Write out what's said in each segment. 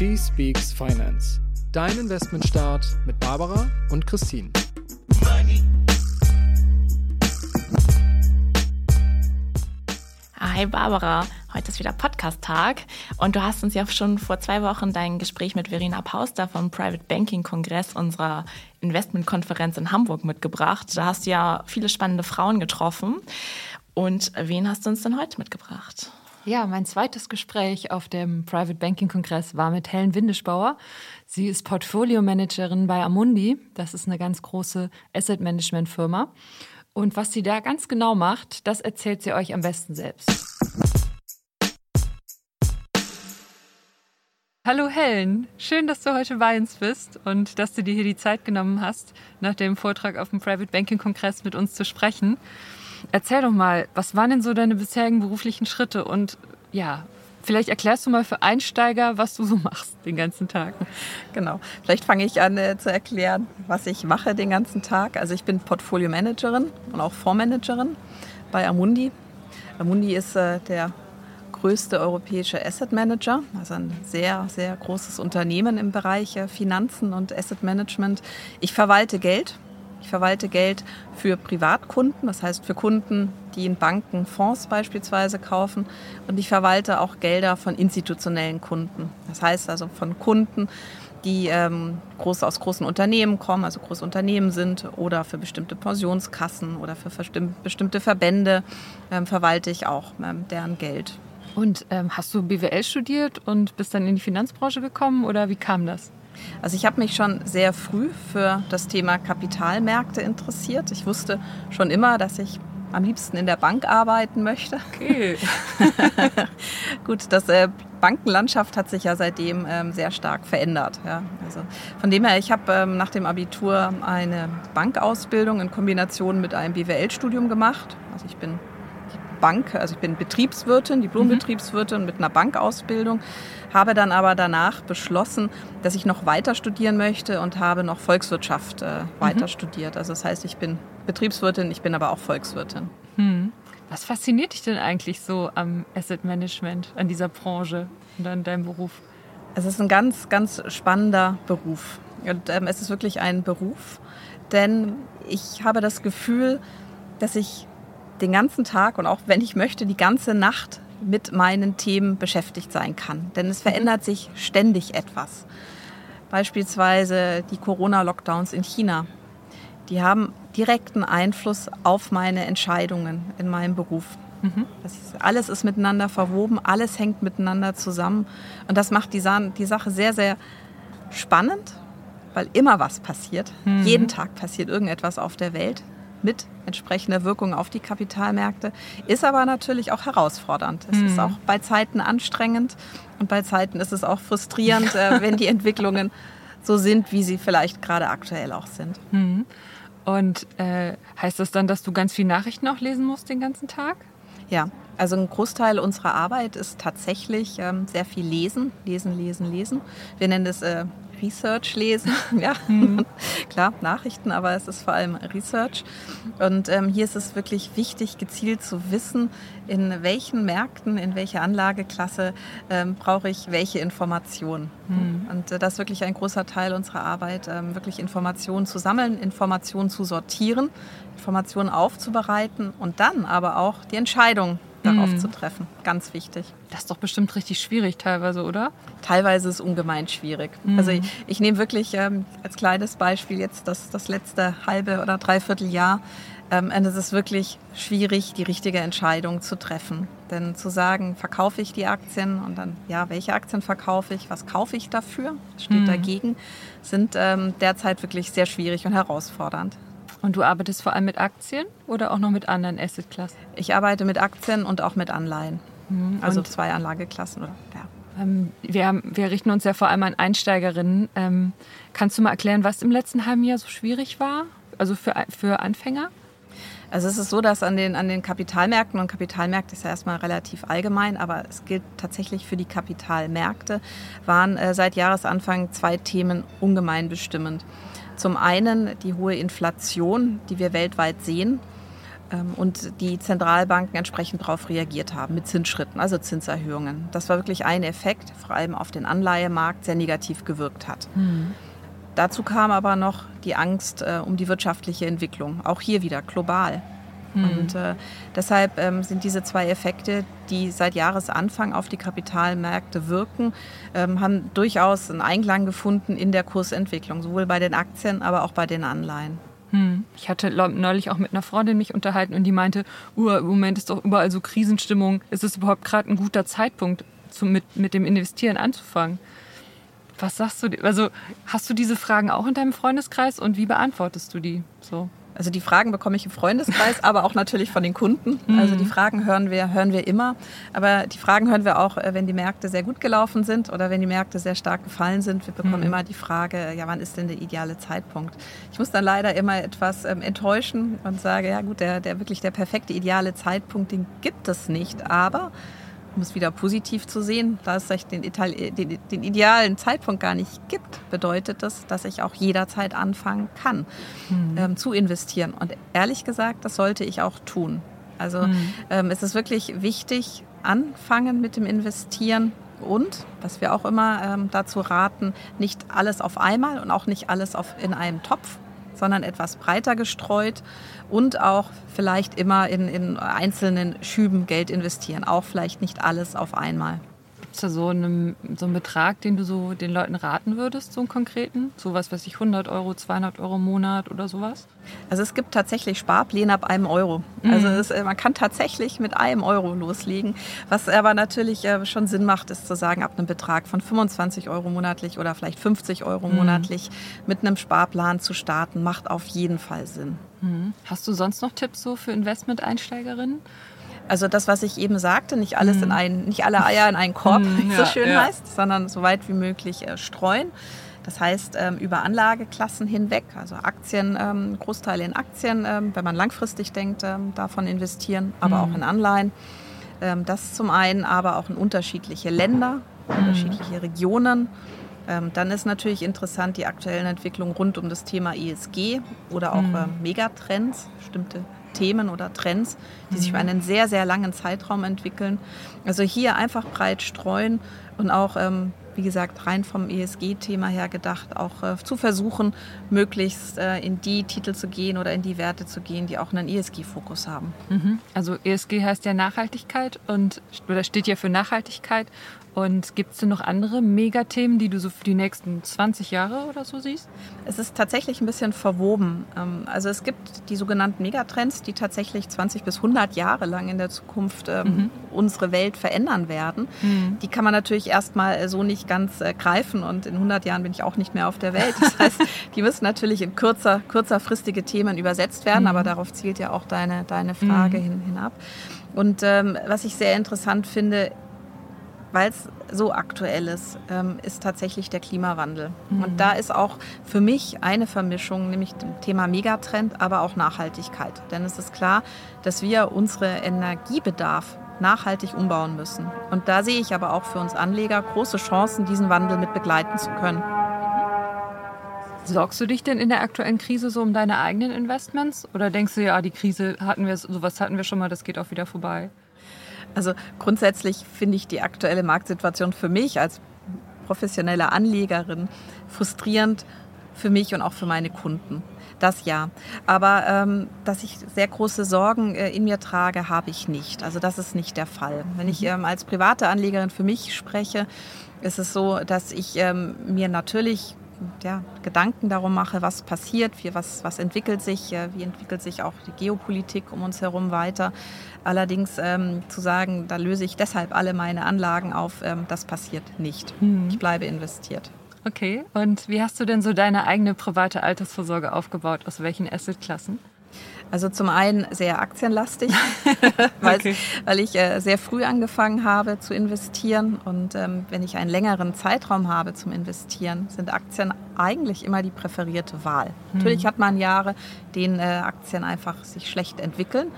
She Speaks Finance. Dein Investmentstart mit Barbara und Christine. Hi Barbara, heute ist wieder Podcast-Tag und du hast uns ja schon vor zwei Wochen dein Gespräch mit Verena Pauster vom Private Banking Kongress unserer Investmentkonferenz in Hamburg mitgebracht. Da hast du ja viele spannende Frauen getroffen. Und wen hast du uns denn heute mitgebracht? Ja, mein zweites Gespräch auf dem Private Banking Kongress war mit Helen Windischbauer. Sie ist Portfolio-Managerin bei Amundi. Das ist eine ganz große Asset Management Firma. Und was sie da ganz genau macht, das erzählt sie euch am besten selbst. Hallo Helen, schön, dass du heute bei uns bist und dass du dir hier die Zeit genommen hast, nach dem Vortrag auf dem Private Banking Kongress mit uns zu sprechen. Erzähl doch mal, was waren denn so deine bisherigen beruflichen Schritte und ja, Vielleicht erklärst du mal für Einsteiger, was du so machst den ganzen Tag. Genau. Vielleicht fange ich an äh, zu erklären, was ich mache den ganzen Tag. Also ich bin Portfolio-Managerin und auch Fondsmanagerin bei Amundi. Amundi ist äh, der größte europäische Asset Manager, also ein sehr, sehr großes Unternehmen im Bereich äh, Finanzen und Asset Management. Ich verwalte Geld ich verwalte Geld für Privatkunden, das heißt für Kunden, die in Banken Fonds beispielsweise kaufen. Und ich verwalte auch Gelder von institutionellen Kunden. Das heißt also von Kunden, die ähm, groß, aus großen Unternehmen kommen, also große Unternehmen sind oder für bestimmte Pensionskassen oder für bestimmte Verbände ähm, verwalte ich auch ähm, deren Geld. Und ähm, hast du BWL studiert und bist dann in die Finanzbranche gekommen oder wie kam das? Also ich habe mich schon sehr früh für das Thema Kapitalmärkte interessiert. Ich wusste schon immer, dass ich am liebsten in der Bank arbeiten möchte. Okay. Gut, das äh, Bankenlandschaft hat sich ja seitdem ähm, sehr stark verändert. Ja. Also von dem her, ich habe ähm, nach dem Abitur eine Bankausbildung in Kombination mit einem BWL-Studium gemacht. Also ich bin Bank, also ich bin Betriebswirtin, Diplombetriebswirtin mit einer Bankausbildung, habe dann aber danach beschlossen, dass ich noch weiter studieren möchte und habe noch Volkswirtschaft äh, weiter mhm. studiert. Also das heißt, ich bin Betriebswirtin, ich bin aber auch Volkswirtin. Mhm. Was fasziniert dich denn eigentlich so am Asset Management, an dieser Branche und an deinem Beruf? Es ist ein ganz, ganz spannender Beruf. Und ähm, es ist wirklich ein Beruf, denn ich habe das Gefühl, dass ich den ganzen Tag und auch wenn ich möchte, die ganze Nacht mit meinen Themen beschäftigt sein kann. Denn es verändert sich ständig etwas. Beispielsweise die Corona-Lockdowns in China. Die haben direkten Einfluss auf meine Entscheidungen in meinem Beruf. Mhm. Ist, alles ist miteinander verwoben, alles hängt miteinander zusammen. Und das macht die, die Sache sehr, sehr spannend, weil immer was passiert. Mhm. Jeden Tag passiert irgendetwas auf der Welt mit entsprechender Wirkung auf die Kapitalmärkte, ist aber natürlich auch herausfordernd. Es mhm. ist auch bei Zeiten anstrengend und bei Zeiten ist es auch frustrierend, äh, wenn die Entwicklungen so sind, wie sie vielleicht gerade aktuell auch sind. Mhm. Und äh, heißt das dann, dass du ganz viel Nachrichten auch lesen musst den ganzen Tag? Ja, also ein Großteil unserer Arbeit ist tatsächlich ähm, sehr viel Lesen, Lesen, Lesen, Lesen. Wir nennen das äh, Research lesen. ja, mhm. klar, Nachrichten, aber es ist vor allem Research. Und ähm, hier ist es wirklich wichtig, gezielt zu wissen, in welchen Märkten, in welcher Anlageklasse ähm, brauche ich welche Informationen. Mhm. Und äh, das ist wirklich ein großer Teil unserer Arbeit, ähm, wirklich Informationen zu sammeln, Informationen zu sortieren, Informationen aufzubereiten und dann aber auch die Entscheidung darauf mhm. zu treffen. Ganz wichtig. Das ist doch bestimmt richtig schwierig teilweise, oder? Teilweise ist es ungemein schwierig. Mhm. Also ich, ich, nehme wirklich ähm, als kleines Beispiel jetzt das, das letzte halbe oder dreiviertel Jahr. Ähm, und es ist wirklich schwierig, die richtige Entscheidung zu treffen. Denn zu sagen, verkaufe ich die Aktien und dann, ja, welche Aktien verkaufe ich, was kaufe ich dafür, steht mhm. dagegen, sind ähm, derzeit wirklich sehr schwierig und herausfordernd. Und du arbeitest vor allem mit Aktien oder auch noch mit anderen Assetklassen? Ich arbeite mit Aktien und auch mit Anleihen. Mhm. Also zwei Anlageklassen. Oder, ja. Ähm, wir, haben, wir, richten uns ja vor allem an Einsteigerinnen. Ähm, kannst du mal erklären, was im letzten halben Jahr so schwierig war? Also für, für Anfänger? Also es ist so, dass an den, an den Kapitalmärkten, und Kapitalmärkte ist ja erstmal relativ allgemein, aber es gilt tatsächlich für die Kapitalmärkte, waren äh, seit Jahresanfang zwei Themen ungemein bestimmend. Zum einen die hohe Inflation, die wir weltweit sehen. ähm, und die Zentralbanken entsprechend darauf reagiert haben mit Zinsschritten, also Zinserhöhungen. Das war wirklich ein Effekt, vor allem auf den Anleihemarkt, sehr negativ gewirkt hat. Mhm. Dazu kam aber noch die Angst äh, um die wirtschaftliche Entwicklung, auch hier wieder global. Mhm. Und äh, deshalb ähm, sind diese zwei Effekte, die seit Jahresanfang auf die Kapitalmärkte wirken, ähm, haben durchaus einen Einklang gefunden in der Kursentwicklung, sowohl bei den Aktien, aber auch bei den Anleihen. Hm. Ich hatte neulich auch mit einer Freundin mich unterhalten und die meinte, uh, im Moment ist doch überall so Krisenstimmung. Ist es überhaupt gerade ein guter Zeitpunkt, zu, mit, mit dem Investieren anzufangen? Was sagst du? Also hast du diese Fragen auch in deinem Freundeskreis und wie beantwortest du die so? Also die Fragen bekomme ich im Freundeskreis, aber auch natürlich von den Kunden. Also die mhm. Fragen hören wir, hören wir immer. Aber die Fragen hören wir auch, äh, wenn die Märkte sehr gut gelaufen sind oder wenn die Märkte sehr stark gefallen sind. Wir bekommen mhm. immer die Frage, ja, wann ist denn der ideale Zeitpunkt? Ich muss dann leider immer etwas ähm, enttäuschen und sage, ja gut, der, der wirklich der perfekte ideale Zeitpunkt, den gibt es nicht. Aber um es wieder positiv zu sehen, da es den, den, den, idealen Zeitpunkt gar nicht gibt, bedeutet das, dass ich auch jederzeit anfangen kann mhm. ähm, zu investieren. Und ehrlich gesagt, das sollte ich auch tun. Also mhm. ähm, es ist wirklich wichtig, anfangen mit dem Investieren und, was wir auch immer ähm, dazu raten, nicht alles auf einmal und auch nicht alles auf, in einem Topf, sondern etwas breiter gestreut und auch vielleicht immer in, in einzelnen Schüben Geld investieren. Auch vielleicht nicht alles auf einmal. Gibt es da so einen, so einen Betrag, den du so den Leuten raten würdest, so einen konkreten? So was weiß ich, 100 Euro, 200 Euro im Monat oder sowas? Also es gibt tatsächlich Sparpläne ab einem Euro. Mhm. Also es, äh, man kann tatsächlich mit einem Euro loslegen. Was aber natürlich äh, schon Sinn macht, ist zu sagen, ab einem Betrag von 25 Euro monatlich oder vielleicht 50 Euro mhm. monatlich mit einem Sparplan zu starten, macht auf jeden Fall Sinn. Mhm. Hast du sonst noch Tipps so für Investment-Einsteigerinnen? Also das, was ich eben sagte, nicht alles in mhm. einen, nicht alle Eier in einen Korb, wie mhm, ja, so schön ja. heißt, sondern so weit wie möglich äh, streuen. Das heißt, ähm, über Anlageklassen hinweg, also Aktien, ähm, Großteile in Aktien, ähm, wenn man langfristig denkt, ähm, davon investieren, aber mhm. auch in Anleihen. Ähm, das zum einen, aber auch in unterschiedliche Länder, mhm. unterschiedliche Regionen. Ähm, dann ist natürlich interessant die aktuellen Entwicklungen rund um das Thema ESG oder auch mhm. Megatrends, bestimmte Themen oder Trends, die sich über mhm. einen sehr, sehr langen Zeitraum entwickeln. Also hier einfach breit streuen und auch, ähm, wie gesagt, rein vom ESG-Thema her gedacht, auch äh, zu versuchen, möglichst äh, in die Titel zu gehen oder in die Werte zu gehen, die auch einen ESG-Fokus haben. Mhm. Also ESG heißt ja Nachhaltigkeit und oder steht ja für Nachhaltigkeit und gibt es denn noch andere Megathemen, die du so für die nächsten 20 Jahre oder so siehst? Es ist tatsächlich ein bisschen verwoben. Ähm, also es gibt die sogenannten Megatrends, die tatsächlich 20 bis 100 Jahre lang in der Zukunft ähm, mhm. unsere Welt verändern werden. Mhm. Die kann man natürlich erstmal äh, so nicht ganz äh, greifen und in 100 Jahren bin ich auch nicht mehr auf der Welt. Das heißt, die müssen natürlich in kürzer, kürzerfristige Themen übersetzt werden, mhm. aber darauf zielt ja auch deine, deine Frage mhm. hin, hinab. Und ähm, was ich sehr interessant finde, weil es so aktuell ist, ähm, ist tatsächlich der Klimawandel. Mhm. Und da ist auch für mich eine Vermischung, nämlich dem Thema Megatrend, aber auch Nachhaltigkeit. Denn es ist klar, dass wir unsere Energiebedarf nachhaltig umbauen müssen. Und da sehe ich aber auch für uns Anleger große Chancen, diesen Wandel mit begleiten zu können. Sorgst du dich denn in der aktuellen Krise so um deine eigenen Investments? Oder denkst du, ja, die Krise hatten wir, sowas hatten wir schon mal, das geht auch wieder vorbei? Also grundsätzlich finde ich die aktuelle Marktsituation für mich als professionelle Anlegerin frustrierend für mich und auch für meine Kunden. Das ja. Aber ähm, dass ich sehr große Sorgen äh, in mir trage, habe ich nicht. Also das ist nicht der Fall. Wenn ich mhm. ähm, als private Anlegerin für mich spreche, ist es so, dass ich ähm, mir natürlich ja, Gedanken darum mache, was passiert, wie, was, was entwickelt sich, äh, wie entwickelt sich auch die Geopolitik um uns herum weiter. Allerdings ähm, zu sagen, da löse ich deshalb alle meine Anlagen auf, ähm, das passiert nicht. Mhm. Ich bleibe investiert. Okay, und wie hast du denn so deine eigene private Altersvorsorge aufgebaut? Aus welchen Assetklassen? Also zum einen sehr aktienlastig, weil, okay. weil ich äh, sehr früh angefangen habe zu investieren. Und ähm, wenn ich einen längeren Zeitraum habe zum Investieren, sind Aktien eigentlich immer die präferierte Wahl. Mhm. Natürlich hat man Jahre, denen äh, Aktien einfach sich schlecht entwickeln.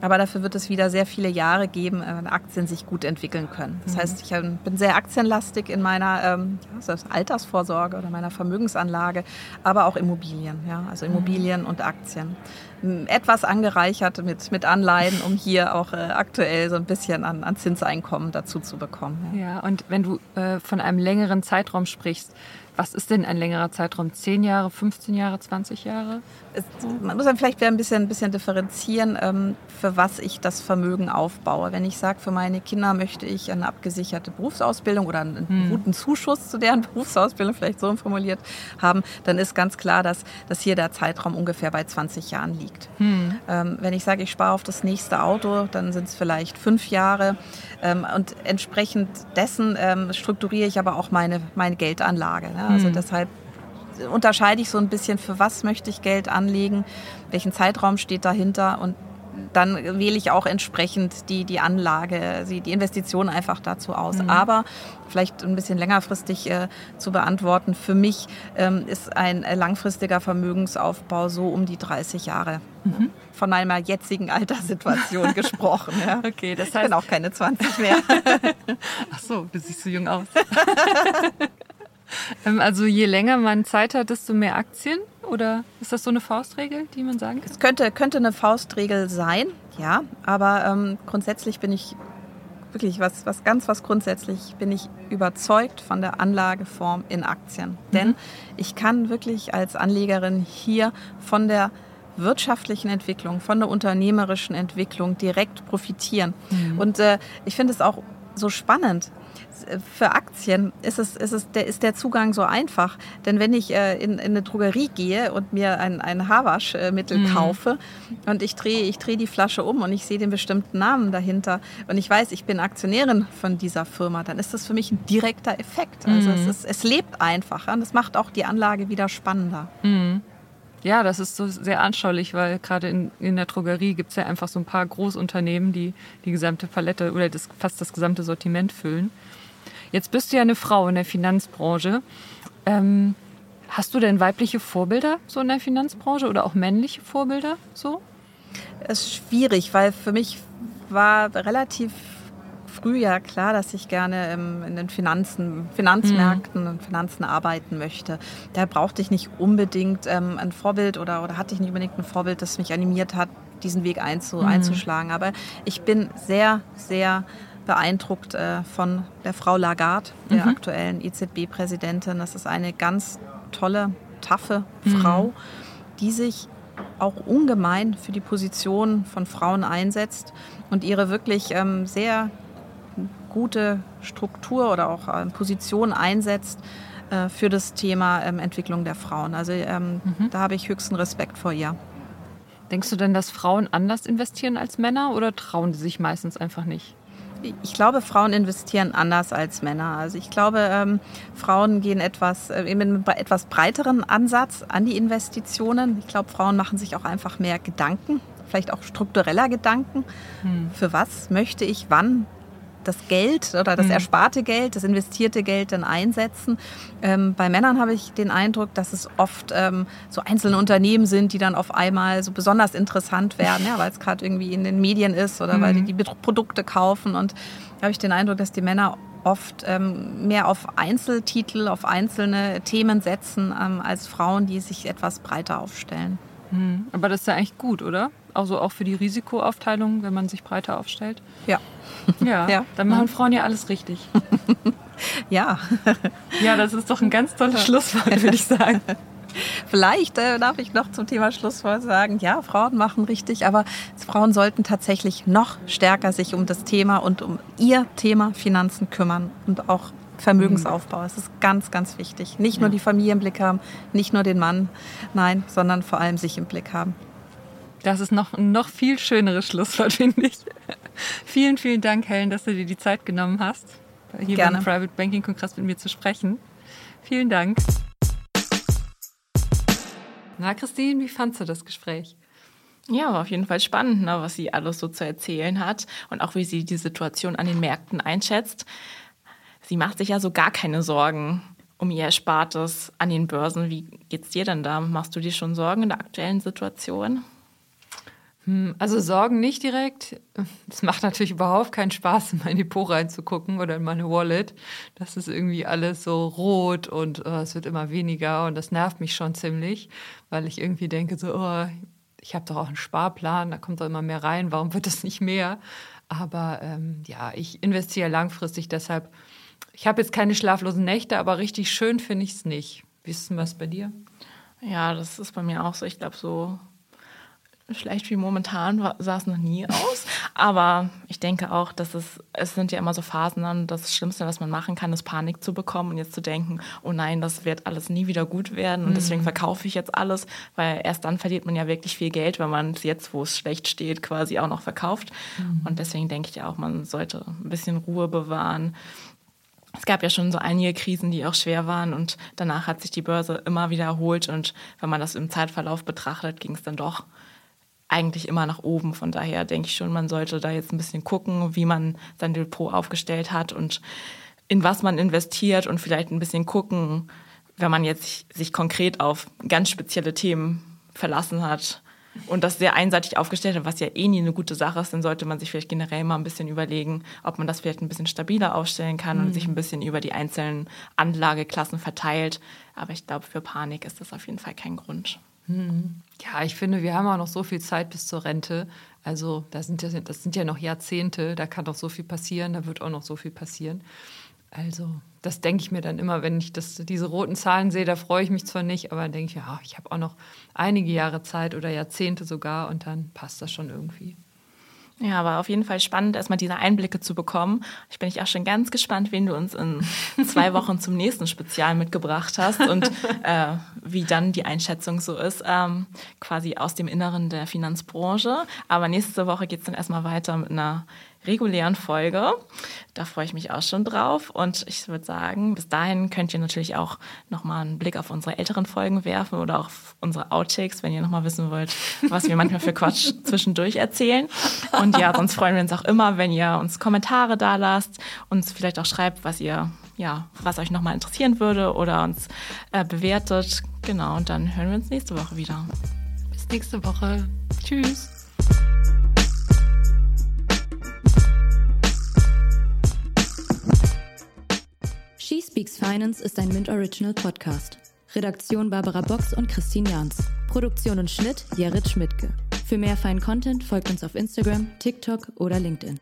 Aber dafür wird es wieder sehr viele Jahre geben, wenn Aktien sich gut entwickeln können. Das mhm. heißt, ich bin sehr aktienlastig in meiner ähm, ja, Altersvorsorge oder meiner Vermögensanlage, aber auch Immobilien. Ja? Also Immobilien mhm. und Aktien etwas angereichert mit, mit Anleihen, um hier auch äh, aktuell so ein bisschen an, an Zinseinkommen dazu zu bekommen. Ja, ja und wenn du äh, von einem längeren Zeitraum sprichst, was ist denn ein längerer Zeitraum? 10 Jahre, 15 Jahre, 20 Jahre? Es, man muss dann vielleicht ein bisschen, ein bisschen differenzieren, ähm, für was ich das Vermögen aufbaue. Wenn ich sage, für meine Kinder möchte ich eine abgesicherte Berufsausbildung oder einen hm. guten Zuschuss zu deren Berufsausbildung, vielleicht so formuliert haben, dann ist ganz klar, dass, dass hier der Zeitraum ungefähr bei 20 Jahren liegt. Hm. Ähm, wenn ich sage, ich spare auf das nächste Auto, dann sind es vielleicht fünf Jahre. Ähm, und entsprechend dessen ähm, strukturiere ich aber auch meine, meine Geldanlage. Ne? Also mhm. deshalb unterscheide ich so ein bisschen, für was möchte ich Geld anlegen, welchen Zeitraum steht dahinter und dann wähle ich auch entsprechend die, die Anlage, die Investition einfach dazu aus. Mhm. Aber vielleicht ein bisschen längerfristig äh, zu beantworten, für mich ähm, ist ein langfristiger Vermögensaufbau so um die 30 Jahre. Mhm. Von meiner jetzigen Alterssituation gesprochen. Ja. Okay, das heißt. Ich bin auch keine 20 mehr. Ach so, du siehst so jung aus. Ähm, also je länger man Zeit hat, desto mehr Aktien? Oder ist das so eine Faustregel, die man sagen kann? Es könnte, könnte eine Faustregel sein, ja. Aber ähm, grundsätzlich bin ich wirklich was, was ganz was grundsätzlich bin ich überzeugt von der Anlageform in Aktien. Mhm. Denn ich kann wirklich als Anlegerin hier von der wirtschaftlichen Entwicklung, von der unternehmerischen Entwicklung direkt profitieren. Mhm. Und äh, ich finde es auch so spannend, für Aktien ist, es, ist, es, der, ist der Zugang so einfach. Denn wenn ich äh, in, in, eine Drogerie gehe und mir ein, ein Haarwaschmittel mhm. kaufe und ich drehe ich dreh die Flasche um und ich sehe den bestimmten Namen dahinter und ich weiß, ich bin Aktionärin von dieser Firma, dann ist das für mich ein direkter Effekt. Also mhm. es, ist, es lebt einfacher und das macht auch die Anlage wieder spannender. Mhm. Ja, das ist so sehr anschaulich, weil gerade in, in der Drogerie gibt es ja einfach so ein paar Großunternehmen, die die gesamte Palette oder das, fast das gesamte Sortiment füllen. Jetzt bist du ja eine Frau in der Finanzbranche. Ähm, hast du denn weibliche Vorbilder so in der Finanzbranche oder auch männliche Vorbilder so? Es ist schwierig, weil für mich war relativ früh ja klar, dass ich gerne in den Finanzen, Finanzmärkten und Finanzen arbeiten möchte. Da brauchte ich nicht unbedingt ähm, ein Vorbild oder, oder hatte ich nicht unbedingt ein Vorbild, das mich animiert hat, diesen Weg einzu, mhm. einzuschlagen. Aber ich bin sehr, sehr beeindruckt äh, von der Frau Lagarde, der mhm. aktuellen EZB-Präsidentin. Das ist eine ganz tolle, taffe mhm. Frau, die sich auch ungemein für die Position von Frauen einsetzt und ihre wirklich ähm, sehr gute Struktur oder auch äh, Position einsetzt äh, für das Thema ähm, Entwicklung der Frauen. Also ähm, mhm. da habe ich höchsten Respekt vor ihr. Denkst du denn, dass Frauen anders investieren als Männer oder trauen sie sich meistens einfach nicht? Ich glaube, Frauen investieren anders als Männer. Also ich glaube, ähm, Frauen gehen etwas, äh, mit einem etwas breiteren Ansatz an die Investitionen. Ich glaube, Frauen machen sich auch einfach mehr Gedanken, vielleicht auch struktureller Gedanken. Hm. Für was möchte ich wann das Geld oder das mhm. ersparte Geld, das investierte Geld dann einsetzen. Ähm, bei Männern habe ich den Eindruck, dass es oft ähm, so einzelne Unternehmen sind, die dann auf einmal so besonders interessant werden, ja, weil es gerade irgendwie in den Medien ist oder mhm. weil die die Produkte kaufen. Und da habe ich den Eindruck, dass die Männer oft ähm, mehr auf Einzeltitel, auf einzelne Themen setzen, ähm, als Frauen, die sich etwas breiter aufstellen. Mhm. Aber das ist ja eigentlich gut, oder? Also auch für die Risikoaufteilung, wenn man sich breiter aufstellt. Ja. Ja, ja. dann machen Frauen ja alles richtig. ja. Ja, das ist doch ein ganz tolles Schlusswort, würde ich sagen. Vielleicht äh, darf ich noch zum Thema Schlusswort sagen, ja, Frauen machen richtig, aber Frauen sollten tatsächlich noch stärker sich um das Thema und um ihr Thema Finanzen kümmern und auch Vermögensaufbau. Es ist ganz, ganz wichtig. Nicht nur die Familie im Blick haben, nicht nur den Mann, nein, sondern vor allem sich im Blick haben. Das ist noch ein noch viel schöneres Schlusswort, finde ich. vielen, vielen Dank, Helen, dass du dir die Zeit genommen hast, hier Gerne. beim Private Banking Kongress mit mir zu sprechen. Vielen Dank. Na, Christine, wie fandst du das Gespräch? Ja, war auf jeden Fall spannend, ne, was sie alles so zu erzählen hat und auch wie sie die Situation an den Märkten einschätzt. Sie macht sich ja so gar keine Sorgen um ihr Erspartes an den Börsen. Wie geht's dir denn da? Machst du dir schon Sorgen in der aktuellen Situation? Hm, also Sorgen nicht direkt. Es macht natürlich überhaupt keinen Spaß, in mein Depot reinzugucken oder in meine Wallet. Das ist irgendwie alles so rot und oh, es wird immer weniger und das nervt mich schon ziemlich, weil ich irgendwie denke so, oh, ich habe doch auch einen Sparplan, da kommt doch immer mehr rein, warum wird das nicht mehr? Aber ähm, ja, ich investiere langfristig, deshalb, ich habe jetzt keine schlaflosen Nächte, aber richtig schön finde ich es nicht. Denn was bei dir? Ja, das ist bei mir auch so. Ich glaube, so schlecht wie momentan sah es noch nie aus. Aber ich denke auch, dass es, es sind ja immer so Phasen dann, das Schlimmste, was man machen kann, ist Panik zu bekommen und jetzt zu denken, oh nein, das wird alles nie wieder gut werden und deswegen mhm. verkaufe ich jetzt alles, weil erst dann verliert man ja wirklich viel Geld, wenn man es jetzt, wo es schlecht steht, quasi auch noch verkauft. Mhm. Und deswegen denke ich auch, man sollte ein bisschen Ruhe bewahren. Es gab ja schon so einige Krisen, die auch schwer waren und danach hat sich die Börse immer wieder erholt und wenn man das im Zeitverlauf betrachtet, ging es dann doch eigentlich immer nach oben. Von daher denke ich schon, man sollte da jetzt ein bisschen gucken, wie man sein Depot aufgestellt hat und in was man investiert und vielleicht ein bisschen gucken, wenn man jetzt sich konkret auf ganz spezielle Themen verlassen hat und das sehr einseitig aufgestellt hat, was ja eh nie eine gute Sache ist, dann sollte man sich vielleicht generell mal ein bisschen überlegen, ob man das vielleicht ein bisschen stabiler aufstellen kann mhm. und sich ein bisschen über die einzelnen Anlageklassen verteilt. Aber ich glaube, für Panik ist das auf jeden Fall kein Grund. Mhm. Ja, ich finde, wir haben auch noch so viel Zeit bis zur Rente. Also das sind ja, das sind ja noch Jahrzehnte, da kann noch so viel passieren, da wird auch noch so viel passieren. Also das denke ich mir dann immer, wenn ich das, diese roten Zahlen sehe, da freue ich mich zwar nicht, aber dann denke ich, ja, ich habe auch noch einige Jahre Zeit oder Jahrzehnte sogar und dann passt das schon irgendwie. Ja, aber auf jeden Fall spannend, erstmal diese Einblicke zu bekommen. Ich bin ich auch schon ganz gespannt, wen du uns in zwei Wochen zum nächsten Spezial mitgebracht hast und äh, wie dann die Einschätzung so ist, ähm, quasi aus dem Inneren der Finanzbranche. Aber nächste Woche geht es dann erstmal weiter mit einer regulären Folge. Da freue ich mich auch schon drauf. Und ich würde sagen, bis dahin könnt ihr natürlich auch nochmal einen Blick auf unsere älteren Folgen werfen oder auf unsere Outtakes, wenn ihr nochmal wissen wollt, was wir manchmal für Quatsch zwischendurch erzählen. Und ja, sonst freuen wir uns auch immer, wenn ihr uns Kommentare da lasst, uns vielleicht auch schreibt, was ihr, ja, was euch nochmal interessieren würde oder uns äh, bewertet. Genau, und dann hören wir uns nächste Woche wieder. Bis nächste Woche. Tschüss. Speaks Finance ist ein Mint Original Podcast. Redaktion Barbara Box und Christine Jans. Produktion und Schnitt Jared Schmidtke. Für mehr feinen Content folgt uns auf Instagram, TikTok oder LinkedIn.